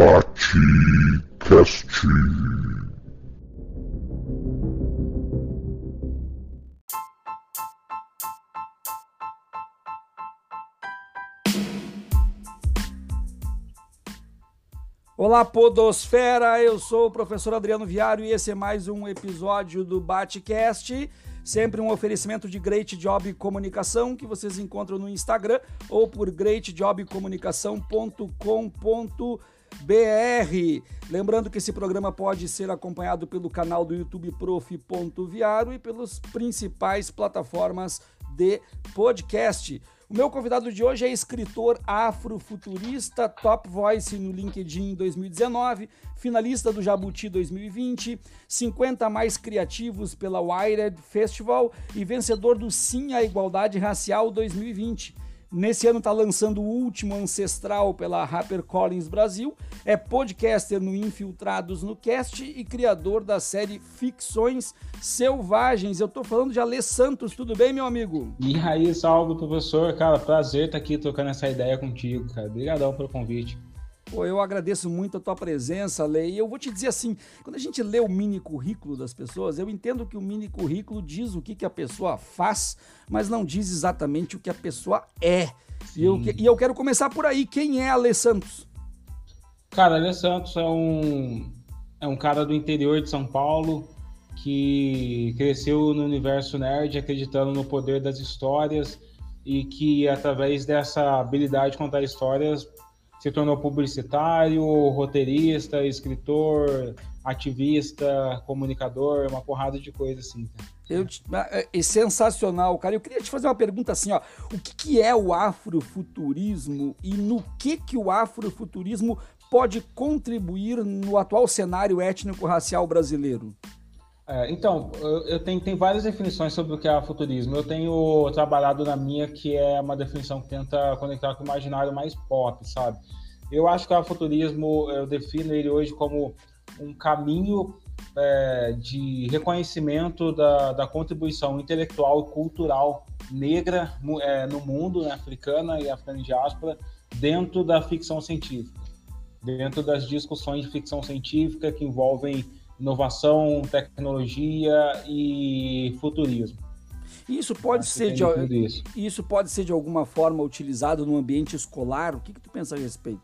Batcast. Olá, Podosfera! Eu sou o professor Adriano Viário e esse é mais um episódio do Batcast. Sempre um oferecimento de Great Job Comunicação que vocês encontram no Instagram ou por greatjobcomunicação.com.br. Lembrando que esse programa pode ser acompanhado pelo canal do YouTube Prof.viaro e pelas principais plataformas de podcast. O meu convidado de hoje é escritor afrofuturista, top voice no LinkedIn 2019, finalista do Jabuti 2020, 50 mais criativos pela Wired Festival e vencedor do Sim à Igualdade Racial 2020. Nesse ano está lançando o último Ancestral pela HarperCollins Brasil, é podcaster no Infiltrados no Cast e criador da série Ficções Selvagens. Eu estou falando de Alê Santos, tudo bem, meu amigo? E aí, salve, professor. Cara, prazer estar aqui trocando essa ideia contigo, cara. Obrigadão pelo convite. Pô, eu agradeço muito a tua presença, Lei. E eu vou te dizer assim, quando a gente lê o mini currículo das pessoas, eu entendo que o mini currículo diz o que, que a pessoa faz, mas não diz exatamente o que a pessoa é. E eu, e eu, quero começar por aí. Quem é Alê Santos? Cara, Alê Santos é um, é um cara do interior de São Paulo que cresceu no universo nerd acreditando no poder das histórias e que através dessa habilidade de contar histórias se tornou publicitário, roteirista, escritor, ativista, comunicador, uma porrada de coisa assim. Eu, é, é sensacional, cara. Eu queria te fazer uma pergunta assim, ó. O que, que é o afrofuturismo e no que que o afrofuturismo pode contribuir no atual cenário étnico-racial brasileiro? É, então, eu, eu tenho, tenho, várias definições sobre o que é futurismo. Eu tenho trabalhado na minha, que é uma definição que tenta conectar com o imaginário mais pop, sabe? Eu acho que o futurismo, eu defino ele hoje como um caminho é, de reconhecimento da, da, contribuição intelectual e cultural negra é, no mundo, né, africana e africana diáspora, dentro da ficção científica, dentro das discussões de ficção científica que envolvem inovação, tecnologia e futurismo. Isso pode ser de isso. isso. pode ser de alguma forma utilizado no ambiente escolar. O que, que tu pensa a respeito?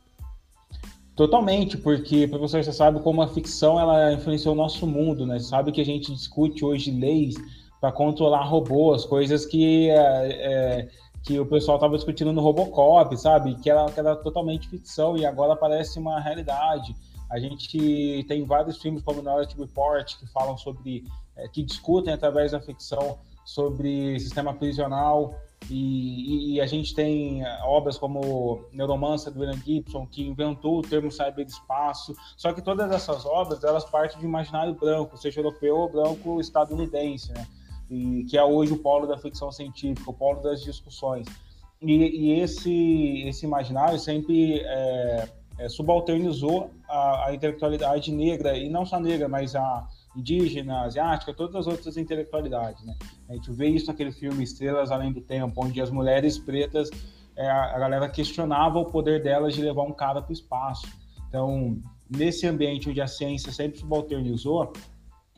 Totalmente, porque professor, você sabe como a ficção ela influenciou o nosso mundo, né? Você sabe que a gente discute hoje leis para controlar robôs, coisas que é, é, que o pessoal estava discutindo no Robocop, sabe? Que era, que era totalmente ficção e agora parece uma realidade. A gente tem vários filmes como Minority Report que falam sobre, é, que discutem através da ficção sobre sistema prisional e, e, a gente tem é, obras como Neuromancer do William Gibson que inventou o termo cyberespaço. Só que todas essas obras elas partem de imaginário branco, seja europeu ou branco estadunidense, né? E que é hoje o polo da ficção científica, o polo das discussões. E, e esse esse imaginário sempre é, é, subalternizou a, a, intelectualidade negra, e não só negra, mas a indígena, asiática, todas as outras intelectualidades. Né? A gente vê isso naquele filme Estrelas Além do Tempo, onde as mulheres pretas, é, a, galera questionava o poder delas de levar um cara para o espaço. Então, nesse ambiente onde a ciência sempre subalternizou,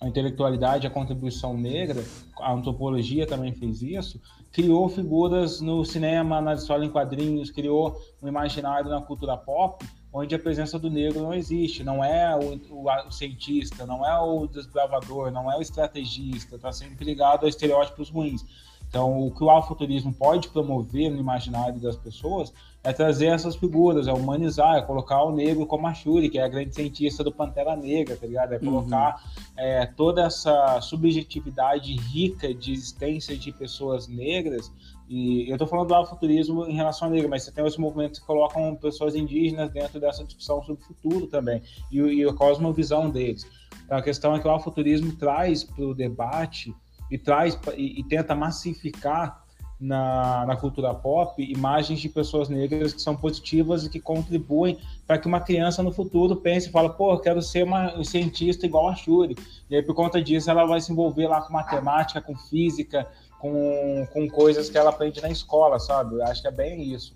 a intelectualidade, a contribuição negra, a antropologia também fez isso, criou figuras no cinema, na história em quadrinhos, criou um imaginário na cultura pop onde a presença do negro não existe, não é o, o, o cientista, não é o desbravador, não é o estrategista, está sempre ligado a estereótipos ruins. Então, o que o afrofuturismo pode promover no imaginário das pessoas é trazer essas figuras, é humanizar, é colocar o negro como a Shuri, que é a grande cientista do Pantera Negra, tá ligado? É colocar uhum. é, toda essa subjetividade rica de existência de pessoas negras e eu estou falando do afrofuturismo em relação à negra, mas você tem outros movimentos que colocam pessoas indígenas dentro dessa discussão sobre o futuro também, e, e a cosmovisão deles. Então, a questão é que o afrofuturismo traz para o debate e traz e, e tenta massificar na, na, cultura pop imagens de pessoas negras que são positivas e que contribuem para que uma criança no futuro pense e fala, pô, quero ser uma, um cientista igual a Shuri. E aí, por conta disso, ela vai se envolver lá com matemática, com física, com, com coisas que ela aprende na escola, sabe? Eu acho que é bem isso.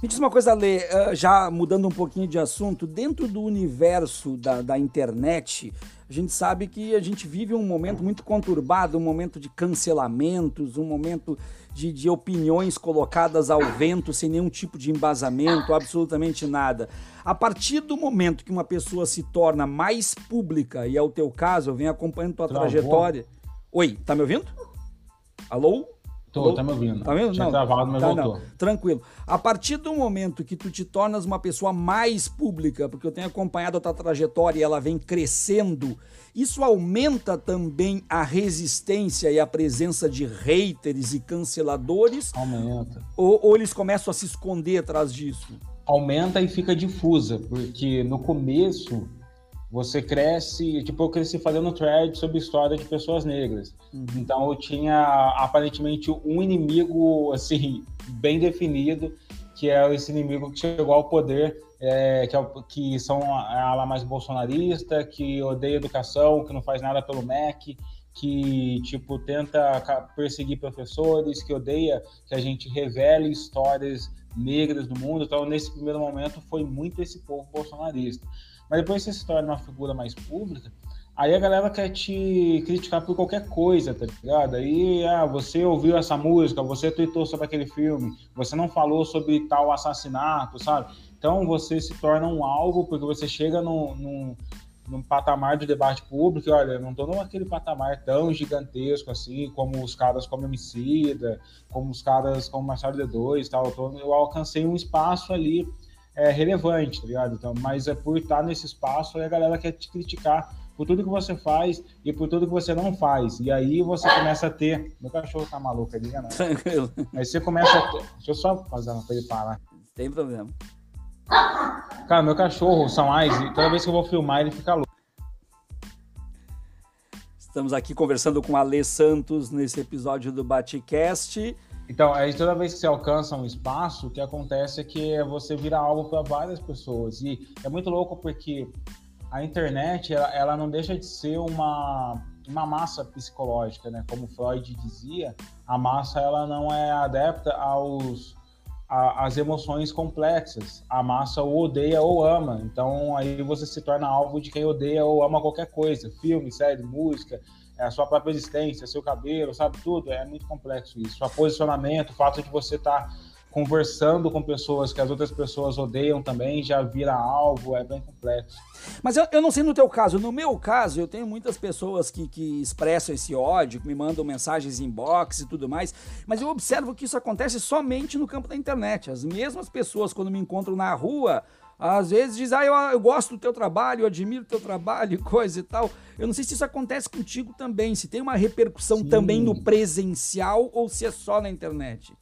Me diz uma coisa, Lê, uh, já mudando um pouquinho de assunto, dentro do universo da, da internet, a gente sabe que a gente vive um momento muito conturbado, um momento de cancelamentos, um momento de, de opiniões colocadas ao vento sem nenhum tipo de embasamento, absolutamente nada. A partir do momento que uma pessoa se torna mais pública, e é o teu caso, eu venho acompanhando tua Travou. trajetória. Oi, tá me ouvindo? Alô? Tô, tá me ouvindo. Tá vendo? Tinha não, travado, mas tá, voltou. Não. Tranquilo. A partir do momento que tu te tornas uma pessoa mais pública, porque eu tenho acompanhado a tua trajetória e ela vem crescendo, isso aumenta também a resistência e a presença de haters e canceladores? Aumenta. Ou, ou eles começam a se esconder atrás disso? Aumenta e fica difusa, porque no começo você cresce, tipo, eu cresci fazendo thread sobre história de pessoas negras. Uhum. Então eu tinha aparentemente um inimigo, assim, bem definido, que é esse inimigo que chegou ao poder, é, que, é, que são a ala mais bolsonarista, que odeia educação, que não faz nada pelo MEC, que, tipo, tenta perseguir professores, que odeia que a gente revele histórias negras do mundo. Então, nesse primeiro momento, foi muito esse povo bolsonarista. Mas depois você se torna uma figura mais pública, aí a galera quer te criticar por qualquer coisa, tá ligado? Aí, ah, você ouviu essa música, você tweetou sobre aquele filme, você não falou sobre tal assassinato, sabe? Então você se torna um alvo porque você chega num, num, num patamar de debate público, e olha, eu não tô naquele patamar tão gigantesco assim, como os caras como Emicida, como os caras como Marcelo D2 tal, eu, tô, eu alcancei um espaço ali é, relevante, tá ligado? Então, mas é por estar nesse espaço, aí a galera quer te criticar por tudo que você faz e por tudo que você não faz. E aí você começa a ter. Meu cachorro tá maluco, liga não. Tranquilo. Aí você começa a ter. Deixa eu só fazer uma coisa ele parar. Tem problema. Cara, meu cachorro, o Samais, toda vez que eu vou filmar, ele fica louco. Estamos aqui conversando com a Lê Santos nesse episódio do Batcast. Então, aí toda vez que você alcança um espaço, o que acontece é que você vira alvo para várias pessoas. E é muito louco porque a internet, ela, ela, não deixa de ser uma, uma massa psicológica, né? Como Freud dizia, a massa ela não é adepta aos a, as emoções complexas. A massa ou odeia ou ama. Então aí você se torna alvo de quem odeia ou ama qualquer coisa, filme, série, música, é a sua própria existência, seu cabelo, sabe tudo. É muito complexo isso. Seu posicionamento, o fato de você estar tá conversando com pessoas que as outras pessoas odeiam também, já vira alvo, é bem complexo. Mas eu, eu não sei no teu caso, no meu caso, eu tenho muitas pessoas que, que expressam esse ódio, que me mandam mensagens inbox e tudo mais, mas eu observo que isso acontece somente no campo da internet. As mesmas pessoas, quando me encontram na rua, às vezes diz, ah, eu, eu gosto do teu trabalho, eu admiro o teu trabalho, coisa e tal. Eu não sei se isso acontece contigo também, se tem uma repercussão Sim. também no presencial ou se é só na internet.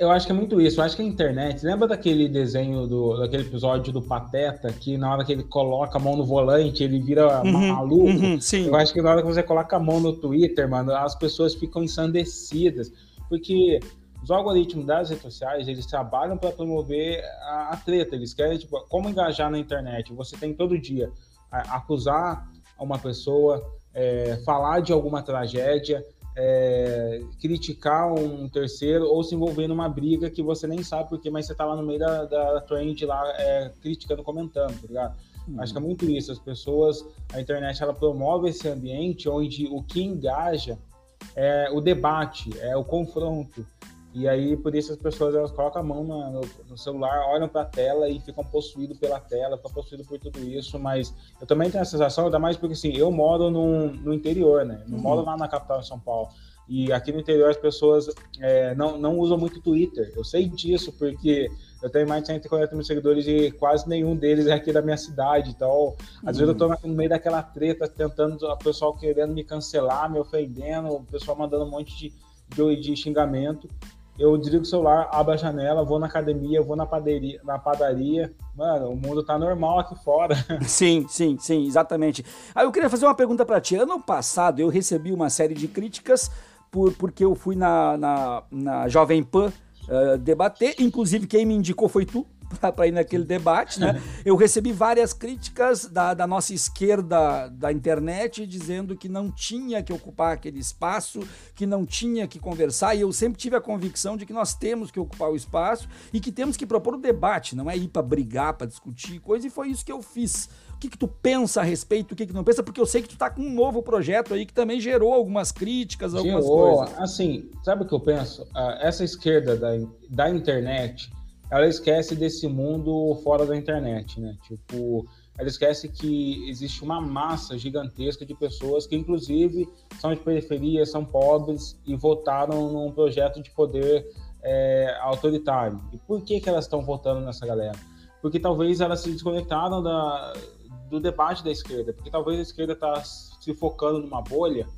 Eu acho que é muito isso. Eu acho que a internet. Lembra daquele desenho do daquele episódio do Pateta que na hora que ele coloca a mão no volante ele vira uhum, maluco? Uhum, sim. Eu acho que na hora que você coloca a mão no Twitter, mano, as pessoas ficam ensandecidas porque os algoritmos das redes sociais, eles trabalham para promover a, a, treta, eles querem, tipo, como engajar na internet. Você tem todo dia a, acusar uma pessoa, é, falar de alguma tragédia, é, criticar um terceiro ou se envolver numa briga que você nem sabe porque, mas você tá lá no meio da, da trend lá, é, criticando, comentando, tá ligado? Hum. Acho que é muito isso. As pessoas, a internet, ela promove esse ambiente onde o que engaja é o debate, é o confronto. E aí, por isso, as pessoas elas colocam a mão no, no celular, olham para a tela e ficam possuídos pela tela, ficam possuídos por tudo isso. Mas eu também tenho a sensação, ainda mais porque assim, eu moro no, no interior, né? Não uhum. moro lá na capital de São Paulo. E aqui no interior as pessoas é, não, não usam muito Twitter. Eu sei disso porque eu tenho mais de 140 mil seguidores e quase nenhum deles é aqui da minha cidade. Então, às uhum. vezes eu tô no meio daquela treta, tentando, o pessoal querendo me cancelar, me ofendendo, o pessoal mandando um monte de, de, de xingamento eu desligo o celular, abro a janela, vou na academia, vou na padaria, na padaria. Mano, o mundo tá normal aqui fora. Sim, sim, sim, exatamente. Aí eu queria fazer uma pergunta para ti. Ano passado eu recebi uma série de críticas por, porque eu fui na, na, na Jovem Pan uh, debater. Inclusive, quem me indicou foi tu. Para ir naquele debate, né? Eu recebi várias críticas da, da nossa esquerda da internet dizendo que não tinha que ocupar aquele espaço, que não tinha que conversar, e eu sempre tive a convicção de que nós temos que ocupar o espaço e que temos que propor o debate, não é ir para brigar, para discutir coisa, e foi isso que eu fiz que, que tu pensa a respeito, o que, que não pensa, porque eu sei que tu tá com um novo projeto aí que também gerou algumas críticas, algumas gerou, coisas. Assim, sabe o que eu penso? Uh, essa esquerda da, da internet, ela esquece desse mundo fora da internet, né? Tipo, ela esquece que existe uma massa gigantesca de pessoas que, inclusive, são de periferia, são pobres e votaram num projeto de poder é, autoritário. E por que, que elas estão votando nessa galera? Porque talvez elas se desconectaram da, do debate da esquerda, porque talvez a esquerda está se focando numa bolha.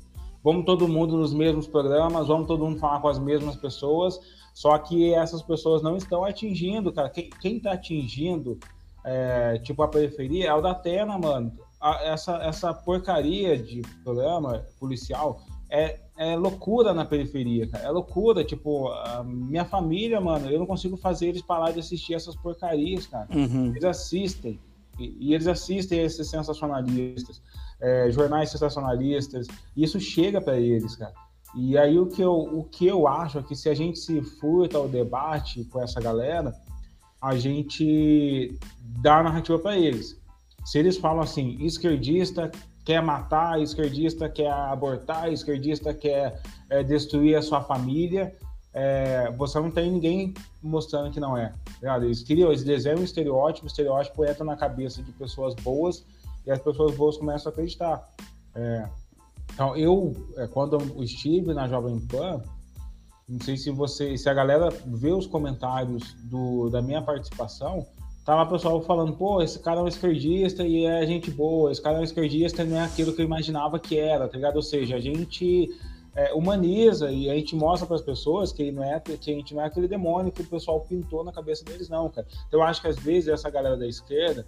Vamos todo mundo nos mesmos programas, vamos todo mundo falar com as mesmas pessoas, só que essas pessoas não estão atingindo, cara. Quem está atingindo, é, tipo, a periferia é o da Atena, mano. A, essa, essa porcaria de programa policial é, é loucura na periferia, cara. É loucura, tipo, minha família, mano, eu não consigo fazer eles parar de assistir essas porcarias, cara. Uhum. Eles assistem. E, e eles assistem a esses sensacionalistas, é, jornais sensacionalistas, e isso chega para eles, cara. E aí o que, eu, o que eu acho é que se a gente se furta ao debate com essa galera, a gente dá a narrativa para eles. Se eles falam assim, esquerdista quer matar, esquerdista quer abortar, esquerdista quer é, destruir a sua família, é, você não tem ninguém mostrando que não é. Tá eles criam, eles desenham um estereótipo, o estereótipo entra na cabeça de pessoas boas e as pessoas boas começam a acreditar. É, então, eu, é, quando eu estive na Jovem Pan, não sei se você, se a galera vê os comentários do, da minha participação, tava o pessoal falando, pô, esse cara é um esquerdista e é gente boa, esse cara é um esquerdista e não é aquilo que eu imaginava que era, tá ligado? Ou seja, a gente é, humaniza e a gente mostra para as pessoas que, não é, que a gente não é aquele demônio que o pessoal pintou na cabeça deles, não, cara. Então eu acho que às vezes essa galera da esquerda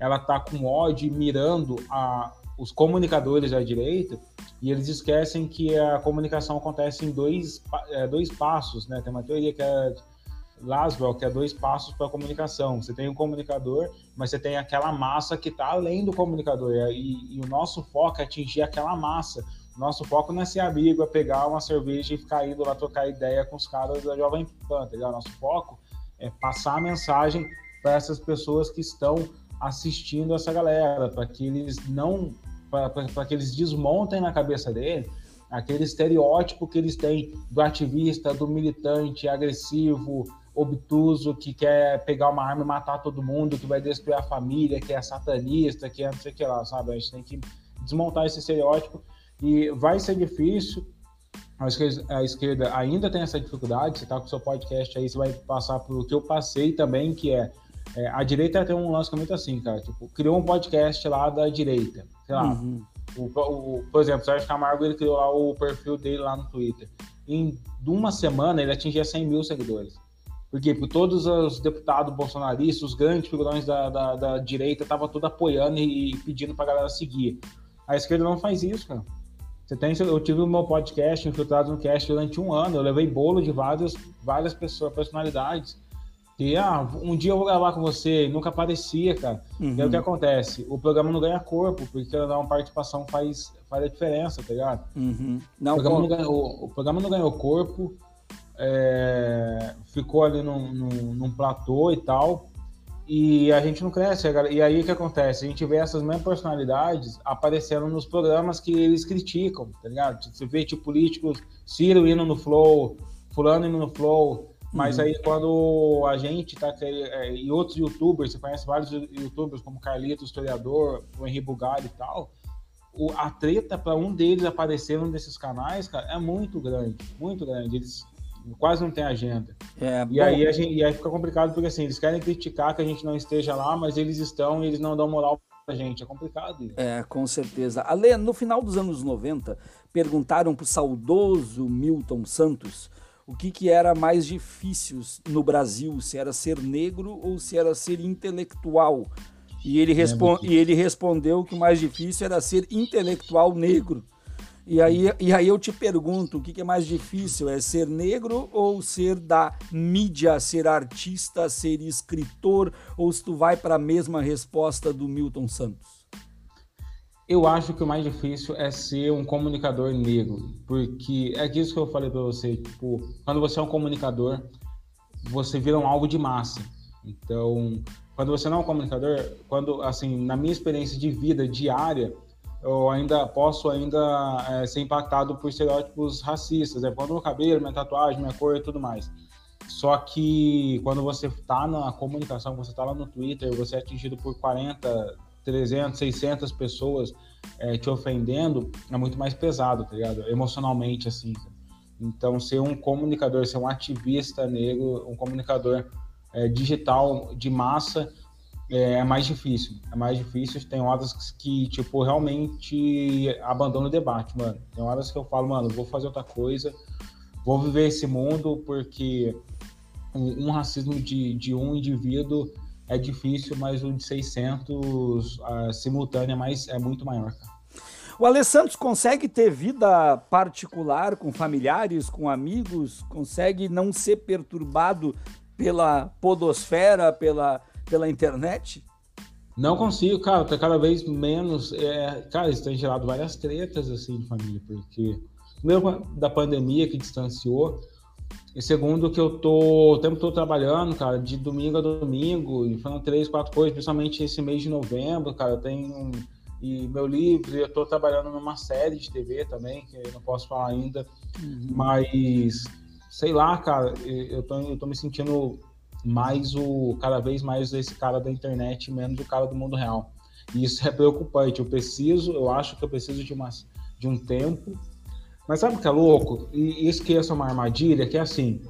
ela tá com ódio mirando a, os comunicadores da direita e eles esquecem que a comunicação acontece em dois, é, dois passos, né? Tem uma teoria que é Laswell, que é dois passos para a comunicação. Você tem o um comunicador, mas você tem aquela massa que está além do comunicador. E, e, o nosso foco é atingir aquela massa. Nosso foco não é ser amigo, é pegar uma cerveja e ficar indo lá trocar ideia com os caras da Jovem Pan, tá Nosso foco é passar a mensagem para essas pessoas que estão assistindo essa galera, para que eles não, para que eles desmontem na cabeça dele aquele estereótipo que eles têm do ativista, do militante agressivo, obtuso, que quer pegar uma arma e matar todo mundo, que vai destruir a família, que é satanista, que é não sei o que lá, sabe? A gente tem que desmontar esse estereótipo e vai ser difícil. Acho que a esquerda ainda tem essa dificuldade. Você está com o seu podcast aí, você vai passar pelo que eu passei também, que é, é a direita tem um lance muito assim, cara. Tipo, criou um podcast lá da direita. Sei lá. Uhum. O, o, por exemplo, o Sérgio Camargo ele criou lá o perfil dele lá no Twitter. Em uma semana ele atingia 100 mil seguidores. Por quê? Porque todos os deputados bolsonaristas, os grandes figurões da, da, da direita, estavam tudo apoiando e, e pedindo pra galera seguir. A esquerda não faz isso, cara. Você tem, eu tive o meu podcast infiltrado no cast durante um ano. Eu levei bolo de várias, várias pessoas, personalidades. Ah, um dia eu vou gravar com você, nunca aparecia, cara. Uhum. E aí o que uhum. acontece? O programa não ganha corpo, porque uma participação faz, faz a diferença, tá ligado? Uhum. Não, o, programa não ganhou, o programa não ganhou corpo, é, ficou ali num, num, num platô e tal e a gente não cresce. E aí o que acontece? A gente vê essas mesmas personalidades aparecendo nos programas que eles criticam, tá ligado? Você vê, tipo, políticos, Ciro indo no Flow, Fulano indo no Flow, mas uhum. aí quando a gente tá é, e outros youtubers, você conhece vários youtubers como Carlito, historiador, o Henri Bugari e tal, o, a treta para um deles aparecer num desses canais, cara, é muito grande, muito grande. Eles quase não tem agenda. É, e, bom, aí a gente, e aí fica complicado porque assim, eles querem criticar que a gente não esteja lá, mas eles estão e eles não dão moral pra gente. É complicado isso. É, com certeza. Ale, no final dos anos 90, perguntaram pro saudoso Milton Santos o que, que era mais difícil no Brasil, se era ser negro ou se era ser intelectual. E ele, respon e ele respondeu que o mais difícil era ser intelectual negro. E aí, e aí eu te pergunto, o que, que é mais difícil? É ser negro ou ser da mídia, ser artista, ser escritor? Ou se tu vai para a mesma resposta do Milton Santos? Eu acho que o mais difícil é ser um comunicador negro, porque é isso que eu falei para você, tipo, quando você é um comunicador, você vira um alvo de massa. Então, quando você não é um comunicador, quando assim, na minha experiência de vida diária, eu ainda posso ainda é, ser impactado por estereótipos racistas, é né? quando meu cabelo, minha tatuagem, minha cor e tudo mais. Só que quando você está na comunicação, você está lá no Twitter, você é atingido por 40, 300, 600 pessoas é, te ofendendo, é muito mais pesado, tá ligado? Emocionalmente, assim. Então, ser um comunicador, ser um ativista negro, um comunicador é, digital de massa, é, é, mais difícil. É mais difícil. Tem horas que, tipo, realmente abandono o debate, mano. Tem horas que eu falo, mano, vou fazer outra coisa, vou viver esse mundo, porque um racismo de, de um indivíduo é difícil, mas o de 600 uh, simultâneo é, mais, é muito maior, cara. O Alessandro consegue ter vida particular com familiares, com amigos, consegue não ser perturbado pela podosfera, pela pela internet? Não consigo, cara, tá cada vez menos. É, cara, isso tem gerado várias tretas assim de família, porque primeiro da pandemia que distanciou, e segundo que eu tô o tempo todo trabalhando, cara, de domingo a domingo, e falando três, quatro coisas, principalmente esse mês de novembro, cara, eu tenho e meu livro, eu tô trabalhando numa série de TV também, que eu não posso falar ainda, uhum. mas sei lá, cara, eu tô, eu tô me sentindo mais o cada vez mais esse cara da internet, menos o cara do mundo real. E isso é preocupante. Eu preciso, eu acho que eu preciso de, uma, de um tempo. Mas sabe o que é louco? E é uma armadilha, que é assim,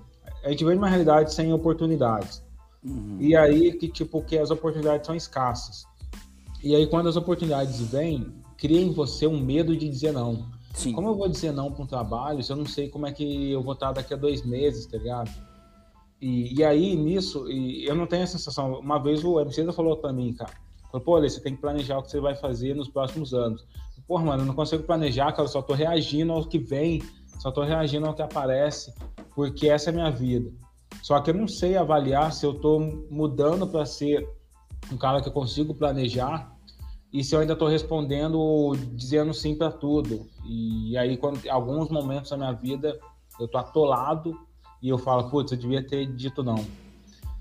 a gente vê uma realidade sem oportunidades. Uhum. E aí que tipo que as oportunidades são escassas. E aí quando as oportunidades vêm, cria em você um medo de dizer não. Sim. Como eu vou dizer não para um trabalho se eu não sei como é que eu vou estar daqui a dois meses, tá ligado? E, e aí, nisso, e eu não tenho a sensação. Uma vez o MC falou para mim, cara, falou, pô, você tem que planejar o que você vai fazer nos próximos anos. Pô, mano, eu não consigo planejar, cara, eu só tô reagindo ao que vem, só tô reagindo ao que aparece, porque essa é a minha vida. Só que eu não sei avaliar se eu tô mudando para ser um cara que eu consigo planejar e se eu ainda estou respondendo dizendo sim para tudo. E aí, quando alguns momentos da minha vida eu tô atolado e eu falo, putz, eu devia ter dito não.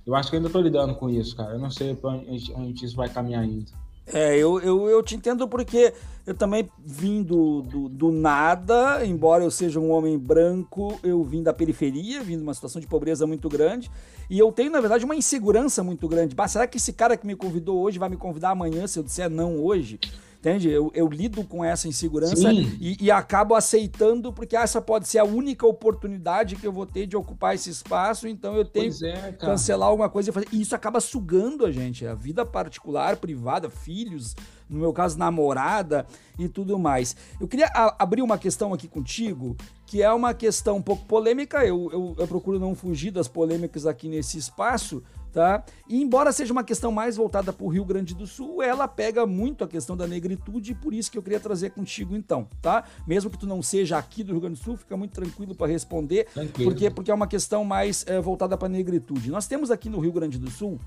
Eu acho que eu ainda tô lidando com isso, cara. Eu não sei pra onde isso vai caminhar ainda. É, eu, eu, eu te entendo porque eu também vim do, do, do, nada, embora eu seja um homem branco, eu vim da periferia, vim de uma situação de pobreza muito grande, e eu tenho, na verdade, uma insegurança muito grande. Bah, será que esse cara que me convidou hoje vai me convidar amanhã se eu disser não hoje? Entende? Eu, eu lido com essa insegurança e, e, acabo aceitando, porque essa pode ser a única oportunidade que eu vou ter de ocupar esse espaço, então eu tenho é, que cancelar alguma coisa e fazer. E isso acaba sugando a gente, a vida particular, privada, filhos, no meu caso, namorada e tudo mais. Eu queria abrir uma questão aqui contigo, que é uma questão um pouco polêmica, eu, eu, eu procuro não fugir das polêmicas aqui nesse espaço tá? E embora seja uma questão mais voltada para o Rio Grande do Sul, ela pega muito a questão da negritude e por isso que eu queria trazer contigo então, tá? Mesmo que tu não seja aqui do Rio Grande do Sul, fica muito tranquilo para responder, tranquilo. porque porque é uma questão mais é, voltada para a negritude. Nós temos aqui no Rio Grande do Sul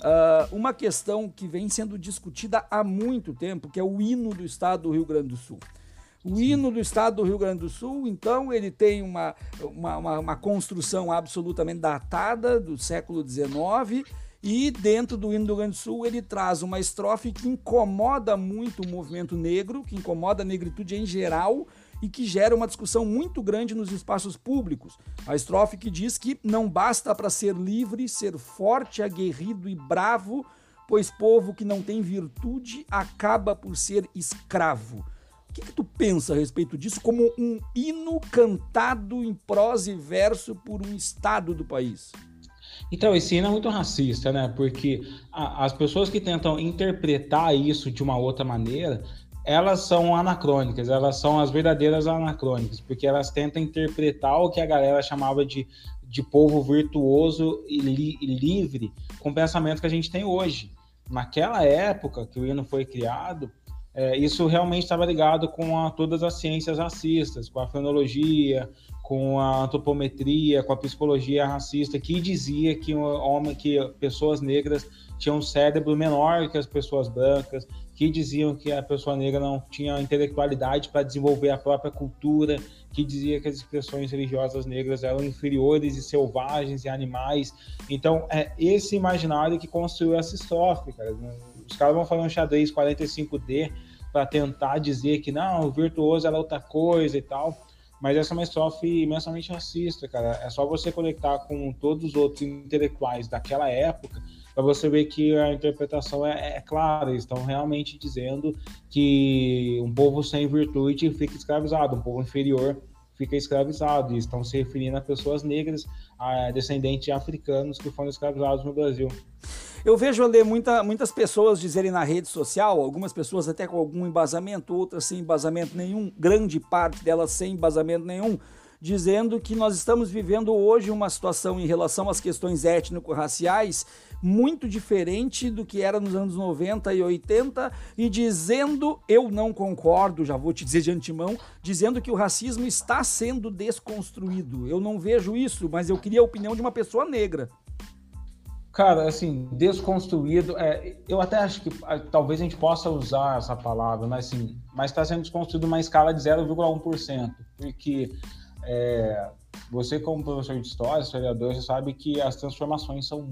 uh, uma questão que vem sendo discutida há muito tempo, que é o hino do estado do Rio Grande do Sul. O hino do estado do Rio Grande do Sul, então, ele tem uma, uma, uma, uma construção absolutamente datada do século XIX. E dentro do hino do Rio Grande do Sul, ele traz uma estrofe que incomoda muito o movimento negro, que incomoda a negritude em geral e que gera uma discussão muito grande nos espaços públicos. A estrofe que diz que não basta para ser livre ser forte, aguerrido e bravo, pois povo que não tem virtude acaba por ser escravo que, que tu pensa a respeito disso como um hino cantado em prosa e verso por um estado do país? Então, esse hino é muito racista, né? Porque a, as pessoas que tentam interpretar isso de uma outra maneira, elas são anacrônicas, elas são as verdadeiras anacrônicas, porque elas tentam interpretar o que a galera chamava de, de povo virtuoso e, li, e livre com o pensamento que a gente tem hoje. Naquela época que o hino foi criado, é, isso realmente estava ligado com a, todas as ciências racistas, com a fenologia, com a antropometria, com a psicologia racista, que dizia que, homem, que pessoas negras tinham um cérebro menor que as pessoas brancas, que diziam que a pessoa negra não tinha intelectualidade para desenvolver a própria cultura, que dizia que as expressões religiosas negras eram inferiores e selvagens e animais. Então, é esse imaginário que construiu essa estrofe, cara. Os caras vão fazer um xadrez 45D para tentar dizer que não, o virtuoso era outra coisa e tal. Mas essa é uma estrofe imensamente racista, cara. É só você conectar com todos os outros intelectuais daquela época para você ver que a interpretação é, é, clara. Eles estão realmente dizendo que um povo sem virtude fica escravizado, um povo inferior fica escravizado. E estão se referindo a pessoas negras, a descendentes de africanos que foram escravizados no Brasil. Eu vejo ler muita, muitas pessoas dizerem na rede social, algumas pessoas até com algum embasamento, outras sem embasamento nenhum, grande parte delas sem embasamento nenhum, dizendo que nós estamos vivendo hoje uma situação em relação às questões étnico-raciais muito diferente do que era nos anos 90 e 80 e dizendo, eu não concordo, já vou te dizer de antemão, dizendo que o racismo está sendo desconstruído. Eu não vejo isso, mas eu queria a opinião de uma pessoa negra. Cara, assim, desconstruído, é, eu até acho que ah, talvez a gente possa usar essa palavra, mas assim, mas está sendo desconstruído uma escala de 0,1%, porque é, você como professor de história, historiador, sabe que as transformações são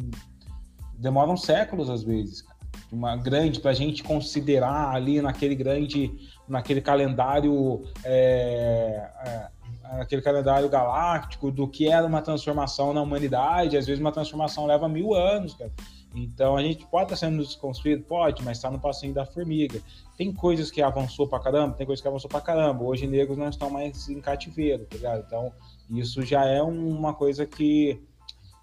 demoram séculos às vezes, uma grande para a gente considerar ali naquele grande, naquele calendário é, é, aquele calendário galáctico do que era uma transformação na humanidade. Às vezes uma transformação leva mil anos, cara. Então a gente pode estar sendo desconstruído? Pode, mas está no passinho da formiga. Tem coisas que avançou pra caramba, tem coisas que avançou pra caramba. Hoje negros não estão mais em cativeiro, tá ligado? Então isso já é uma coisa que,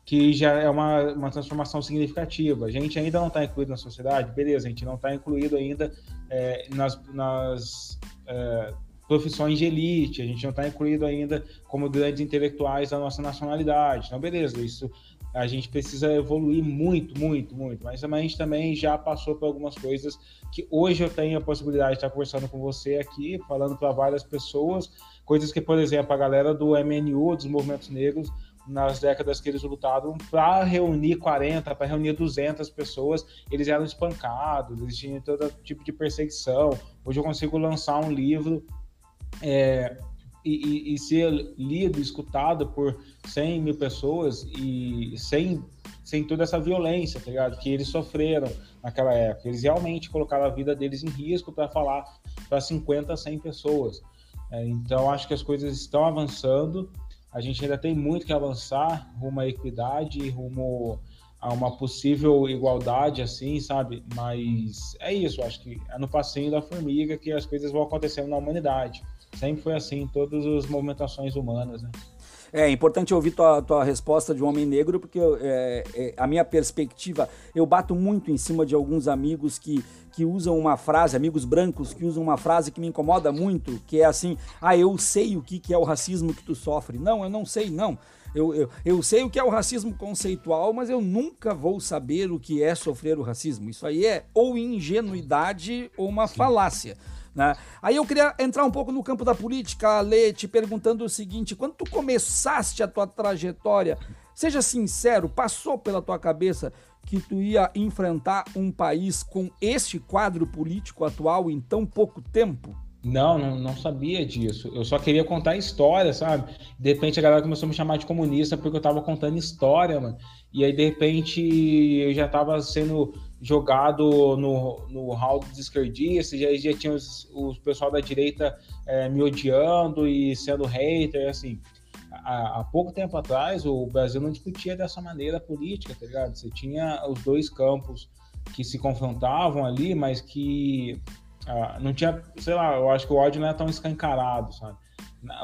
que já é uma, uma transformação significativa. A gente ainda não está incluído na sociedade, beleza, a gente não está incluído ainda é, nas, nas é, profissões de elite, a gente não está incluído ainda como grandes intelectuais da nossa nacionalidade. Então, beleza, isso a gente precisa evoluir muito, muito, muito. Mas a gente também já passou por algumas coisas que hoje eu tenho a possibilidade de estar conversando com você aqui, falando para várias pessoas, coisas que, por exemplo, a galera do MNU, dos movimentos negros, nas décadas que eles lutaram, para reunir 40, para reunir 200 pessoas, eles eram espancados, eles tinham todo tipo de perseguição. Hoje eu consigo lançar um livro é, e, e, ser lido, escutado por 100 mil pessoas e sem, sem toda essa violência, tá ligado? Que eles sofreram naquela época. Eles realmente colocaram a vida deles em risco para falar para 50, 100 pessoas. É, então, acho que as coisas estão avançando. A gente ainda tem muito que avançar rumo à equidade, rumo a uma possível igualdade, assim, sabe? Mas é isso, acho que é no passinho da formiga que as coisas vão acontecendo na humanidade. Sempre foi assim, todas as movimentações humanas, né? É importante ouvir tua, tua resposta de um homem negro, porque é, é, a minha perspectiva, eu bato muito em cima de alguns amigos que, que usam uma frase, amigos brancos que usam uma frase que me incomoda muito, que é assim: ah, eu sei o que, que é o racismo que tu sofre. Não, eu não sei, não. Eu, eu, eu sei o que é o racismo conceitual, mas eu nunca vou saber o que é sofrer o racismo. Isso aí é ou ingenuidade ou uma falácia. Né? Aí eu queria entrar um pouco no campo da política, Lê, te perguntando o seguinte: quando tu começaste a tua trajetória, seja sincero, passou pela tua cabeça que tu ia enfrentar um país com este quadro político atual em tão pouco tempo? Não, não, não, sabia disso. Eu só queria contar história, sabe? De repente a galera começou a me chamar de comunista porque eu tava contando história, mano. E aí, de repente, eu já tava sendo jogado no, no hall dos esquerdistas, já, já tinha os, os pessoal da direita é, me odiando e sendo hater, assim. Há, há, pouco tempo atrás, o Brasil não discutia dessa maneira política, tá ligado? Você tinha os dois campos que se confrontavam ali, mas que ah, não tinha, sei lá, eu acho que o ódio não era tão escancarado, sabe?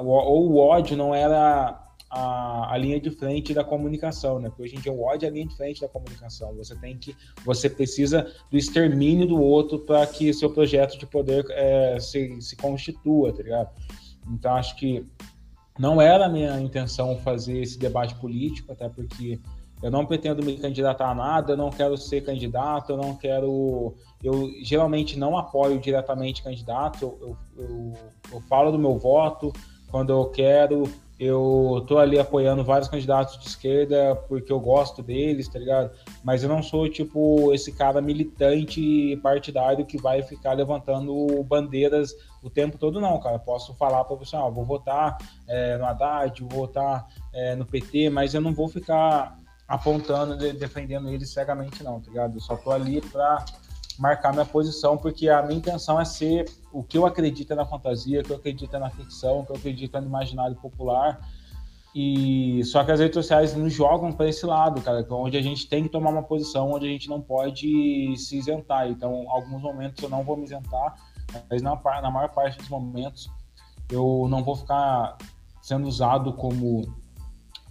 Ou o ódio não era a, a, linha de frente da comunicação, né? Porque hoje em dia é a linha de frente da comunicação. Você tem que, você precisa do extermínio do outro para que seu projeto de poder é, se, se constitua, tá ligado? Então acho que não era a minha intenção fazer esse debate político, até porque Eu não pretendo me candidatar a nada, eu não quero ser candidato, eu não quero. Eu geralmente não apoio diretamente candidato, eu, eu, eu falo do meu voto quando eu quero, eu tô ali apoiando vários candidatos de esquerda porque eu gosto deles, tá ligado? Mas eu não sou, tipo, esse cara militante partidário que vai ficar levantando bandeiras o tempo todo, não, cara. Posso falar para você, ó, vou votar é, no Haddad, vou votar é, no PT, mas eu não vou ficar apontando, defendendo eles cegamente, não, tá ligado? Eu só tô ali pra marcar minha posição, porque a minha intenção é ser o que eu acredito na fantasia, o que eu acredito na ficção, o que eu acredito no imaginário popular. E só que as redes sociais nos jogam para esse lado, cara, é onde a gente tem que tomar uma posição, onde a gente não pode se isentar. Então, alguns momentos eu não vou me isentar, mas na, na maior parte dos momentos eu não vou ficar sendo usado como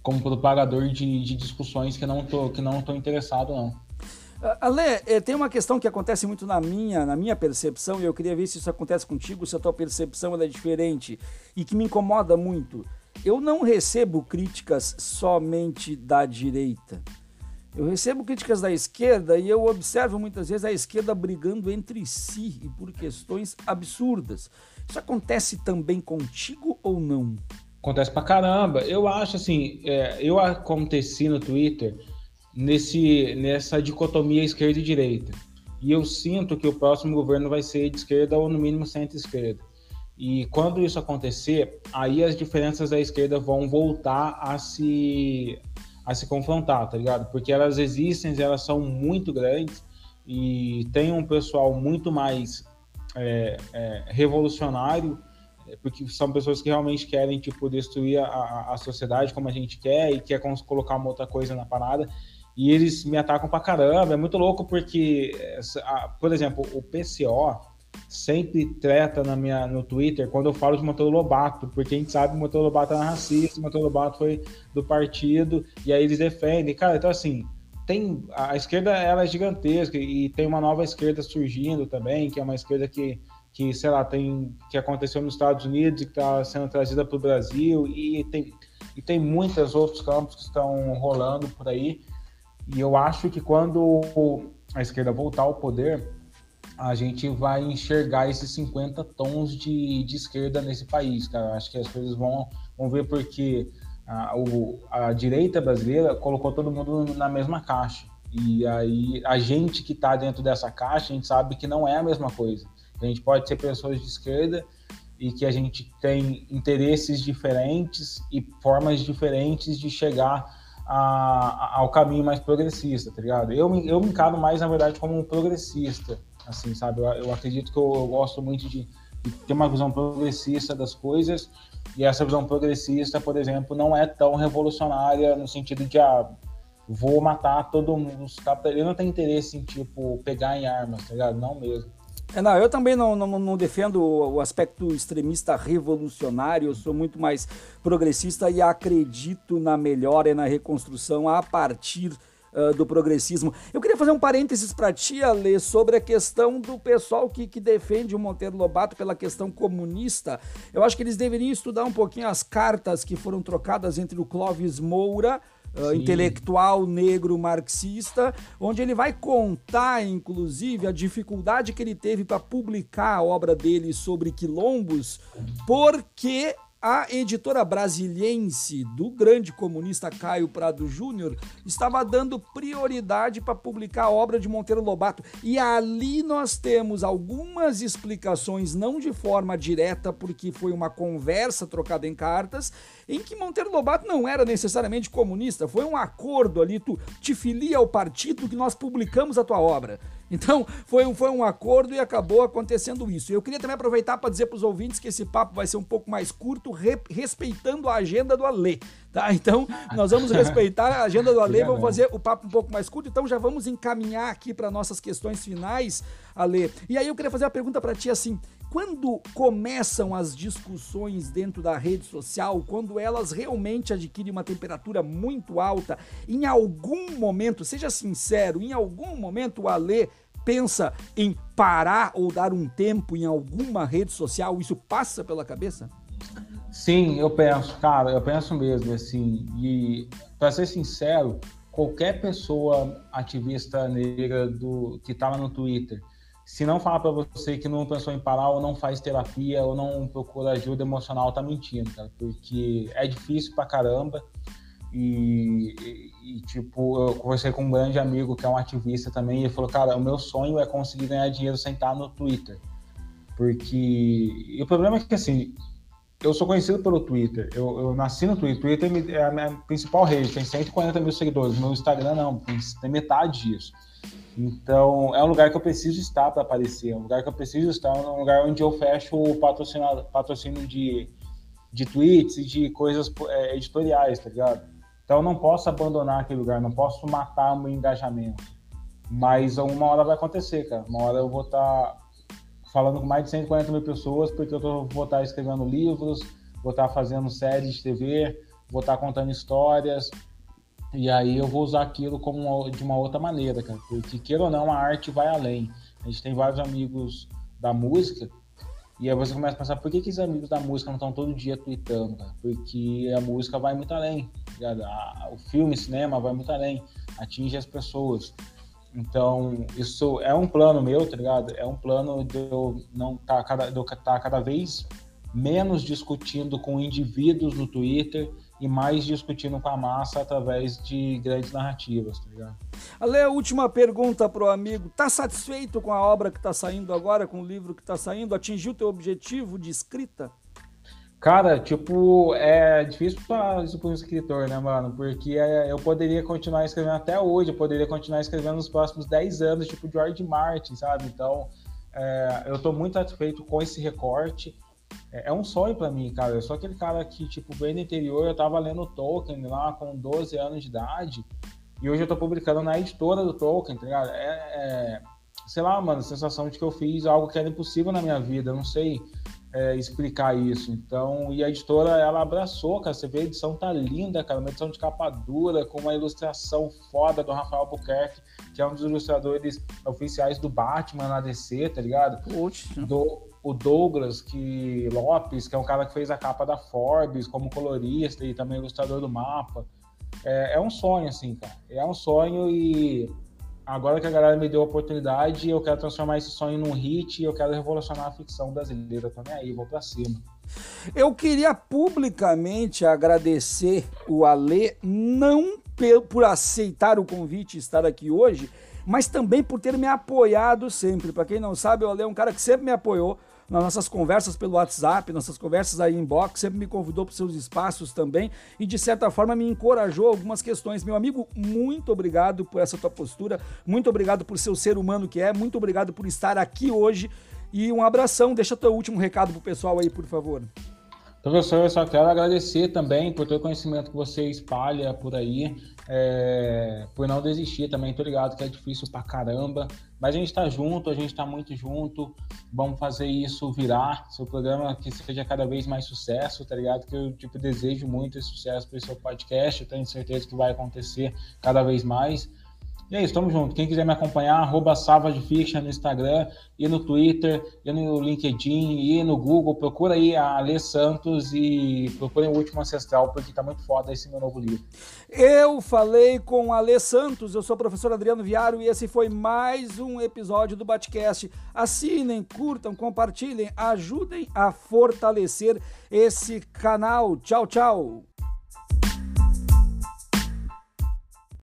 como propagador de, de discussões que não tô que não tô interessado não. Ale, é, tem uma questão que acontece muito na minha, na minha percepção, e eu queria ver se isso acontece contigo, se a tua percepção é diferente, e que me incomoda muito. Eu não recebo críticas somente da direita. Eu recebo críticas da esquerda e eu observo muitas vezes a esquerda brigando entre si e por questões absurdas. Isso acontece também contigo ou não? Acontece pra caramba. Eu acho assim, é, eu aconteci no Twitter nesse, nessa dicotomia esquerda e direita. E eu sinto que o próximo governo vai ser de esquerda ou no mínimo centro-esquerda. E quando isso acontecer, aí as diferenças da esquerda vão voltar a se a se confrontar, tá ligado? Porque elas existem, elas são muito grandes e tem um pessoal muito mais é, é, revolucionário, é, porque são pessoas que realmente querem tipo destruir a, a sociedade como a gente quer e quer colocar uma outra coisa na parada e eles me atacam pra caramba. É muito louco porque, por exemplo, o PCO sempre treta na minha, no Twitter quando eu falo de Monteiro Lobato, porque a gente sabe que Monteiro Lobato é racista, Monteiro Lobato foi do partido, e aí eles defendem. Cara, então assim, tem a esquerda ela é gigantesca e tem uma nova esquerda surgindo também, que é uma esquerda que que sei lá tem que aconteceu nos Estados Unidos e que está sendo trazida para o Brasil e tem e tem muitos outros campos que estão rolando por aí e eu acho que quando a esquerda voltar ao poder, a gente vai enxergar esses 50 tons de, de esquerda nesse país, cara. Acho que as coisas vão, vão ver porque a, o, a direita brasileira colocou todo mundo na mesma caixa. E aí a gente que está dentro dessa caixa, a gente sabe que não é a mesma coisa. A gente pode ser pessoas de esquerda e que a gente tem interesses diferentes e formas diferentes de chegar a, ao caminho mais progressista, tá ligado? Eu, eu me encaro mais, na verdade, como um progressista, assim, sabe? Eu, eu acredito que eu, eu gosto muito de, de, ter uma visão progressista das coisas, e essa visão progressista, por exemplo, não é tão revolucionária no sentido de, ah, vou matar todo mundo, os capitalistas. Não tenho interesse em, tipo, pegar em armas, tá ligado? Não mesmo. É, não, eu também não, não, não, defendo o aspecto extremista revolucionário, eu sou muito mais progressista e acredito na melhora e na reconstrução a partir uh, do progressismo. Eu queria fazer um parênteses para ti, Ale, sobre a questão do pessoal que, que defende o Monteiro Lobato pela questão comunista. Eu acho que eles deveriam estudar um pouquinho as cartas que foram trocadas entre o Clóvis Moura uh, intelectual negro marxista, onde ele vai contar, inclusive, a dificuldade que ele teve para publicar a obra dele sobre quilombos, porque a editora brasiliense do grande comunista Caio Prado Júnior estava dando prioridade para publicar a obra de Monteiro Lobato. E ali nós temos algumas explicações, não de forma direta, porque foi uma conversa trocada em cartas, em que Monteiro Lobato não era necessariamente comunista, foi um acordo ali, tu te filia ao partido que nós publicamos a tua obra. Então, foi um, foi um acordo e acabou acontecendo isso. Eu queria também aproveitar para dizer para os ouvintes que esse papo vai ser um pouco mais curto, re, respeitando a agenda do Alê, tá? Então, nós vamos respeitar a agenda do Alê, vamos fazer o papo um pouco mais curto, então já vamos encaminhar aqui para nossas questões finais, Alê. E aí eu queria fazer uma pergunta para ti assim, quando começam as discussões dentro da rede social, quando elas realmente adquirem uma temperatura muito alta, em algum momento, seja sincero, em algum momento o Alê pensa em parar ou dar um tempo em alguma rede social? Isso passa pela cabeça? Sim, eu penso, cara, eu penso mesmo, assim, e para ser sincero, qualquer pessoa ativista negra do que tá lá no Twitter, se não falar para você que não pensou em parar ou não faz terapia ou não procura ajuda emocional, tá mentindo, cara, porque é difícil pra caramba. E, e, tipo, eu conversei com um grande amigo que é um ativista também, e ele falou, cara, o meu sonho é conseguir ganhar dinheiro sem estar no Twitter. Porque. E o problema é que, assim, eu sou conhecido pelo Twitter. Eu, eu nasci no Twitter. Twitter é a minha principal rede, tem 140 mil seguidores. Meu Instagram não, tem metade disso. Então, é um lugar que eu preciso estar para aparecer. É um lugar que eu preciso estar, é um lugar onde eu fecho o patrocínio, de, de tweets e de coisas é, editoriais, tá ligado? Então eu não posso abandonar aquele lugar, não posso matar o meu engajamento. Mas uma hora vai acontecer, cara. Uma hora eu vou estar tá falando com mais de 140 mil pessoas, porque eu tô, vou estar tá escrevendo livros, vou estar tá fazendo séries de TV, vou estar contando histórias. E aí eu vou usar aquilo como uma, de uma outra maneira, cara. Porque, queira ou não, a arte vai além. A gente tem vários amigos da música e aí você começa a pensar, por que, que os amigos da música não estão todo dia tweetando, cara? Porque a música vai muito além, tá o filme, cinema vai muito além, atinge as pessoas. Então, isso é um plano meu, tá ligado? É um plano de eu não tá cada, eu tá cada vez menos discutindo com indivíduos no Twitter e mais discutindo com a massa através de grandes narrativas, tá ligado? Ale, última pergunta pro amigo. Tá satisfeito com a obra que tá saindo agora, com o livro que tá saindo? Atingiu teu objetivo de escrita? Cara, tipo, é difícil para um escritor, né, mano? Porque é, eu poderia continuar escrevendo até hoje, eu poderia continuar escrevendo nos próximos 10 anos, tipo George Martin, sabe? Então, é, eu tô muito satisfeito com esse recorte é, é um sonho para mim, cara. Eu sou aquele cara que, tipo, bem no interior, eu tava lendo Tolkien lá com 12 anos de idade, e hoje eu tô publicando na editora do Tolkien, tá ligado? É, é sei lá, mano, a sensação de que eu fiz algo que era impossível na minha vida, eu não sei é, explicar isso. Então, e a editora, ela abraçou, cara, você vê a edição tá linda, cara, uma edição de capa dura, com uma ilustração foda do Rafael Albuquerque, que é um dos ilustradores oficiais do Batman na DC, tá ligado? Poxa. Do, o Douglas que Lopes, que é um cara que fez a capa da Forbes como colorista e também ilustrador do mapa. É, é, um sonho, assim, cara. É um sonho e agora que a galera me deu a oportunidade, eu quero transformar esse sonho num hit e eu quero revolucionar a ficção brasileira. Tô nem aí, vou pra cima. Eu queria publicamente agradecer o Alê, não por aceitar o convite e estar aqui hoje, mas também por ter me apoiado sempre. Para quem não sabe, o Alê é um cara que sempre me apoiou nas nossas conversas pelo WhatsApp, nossas conversas aí inbox, sempre me convidou para seus espaços também e de certa forma me encorajou algumas questões. Meu amigo, muito obrigado por essa tua postura, muito obrigado por ser o ser humano que é, muito obrigado por estar aqui hoje e um abração. Deixa teu último recado pro pessoal aí, por favor. Professor, eu só quero agradecer também por todo o conhecimento que você espalha por aí, é, por não desistir também. Tô ligado que é difícil pra caramba, mas a gente tá junto, a gente tá muito junto. Vamos fazer isso virar. Seu programa que seja cada vez mais sucesso, tá ligado? Que eu tipo, desejo muito esse sucesso para o seu podcast. Eu tenho certeza que vai acontecer cada vez mais. E é isso, tamo junto. Quem quiser me acompanhar, arroba Fiction no Instagram, e no Twitter, e no LinkedIn, e no Google, procura aí a Alê Santos e procurem o Último Ancestral, porque tá muito foda esse meu novo livro. Eu falei com a Alê Santos, eu sou o professor Adriano Viário, e esse foi mais um episódio do Batcast. Assinem, curtam, compartilhem, ajudem a fortalecer esse canal. Tchau, tchau!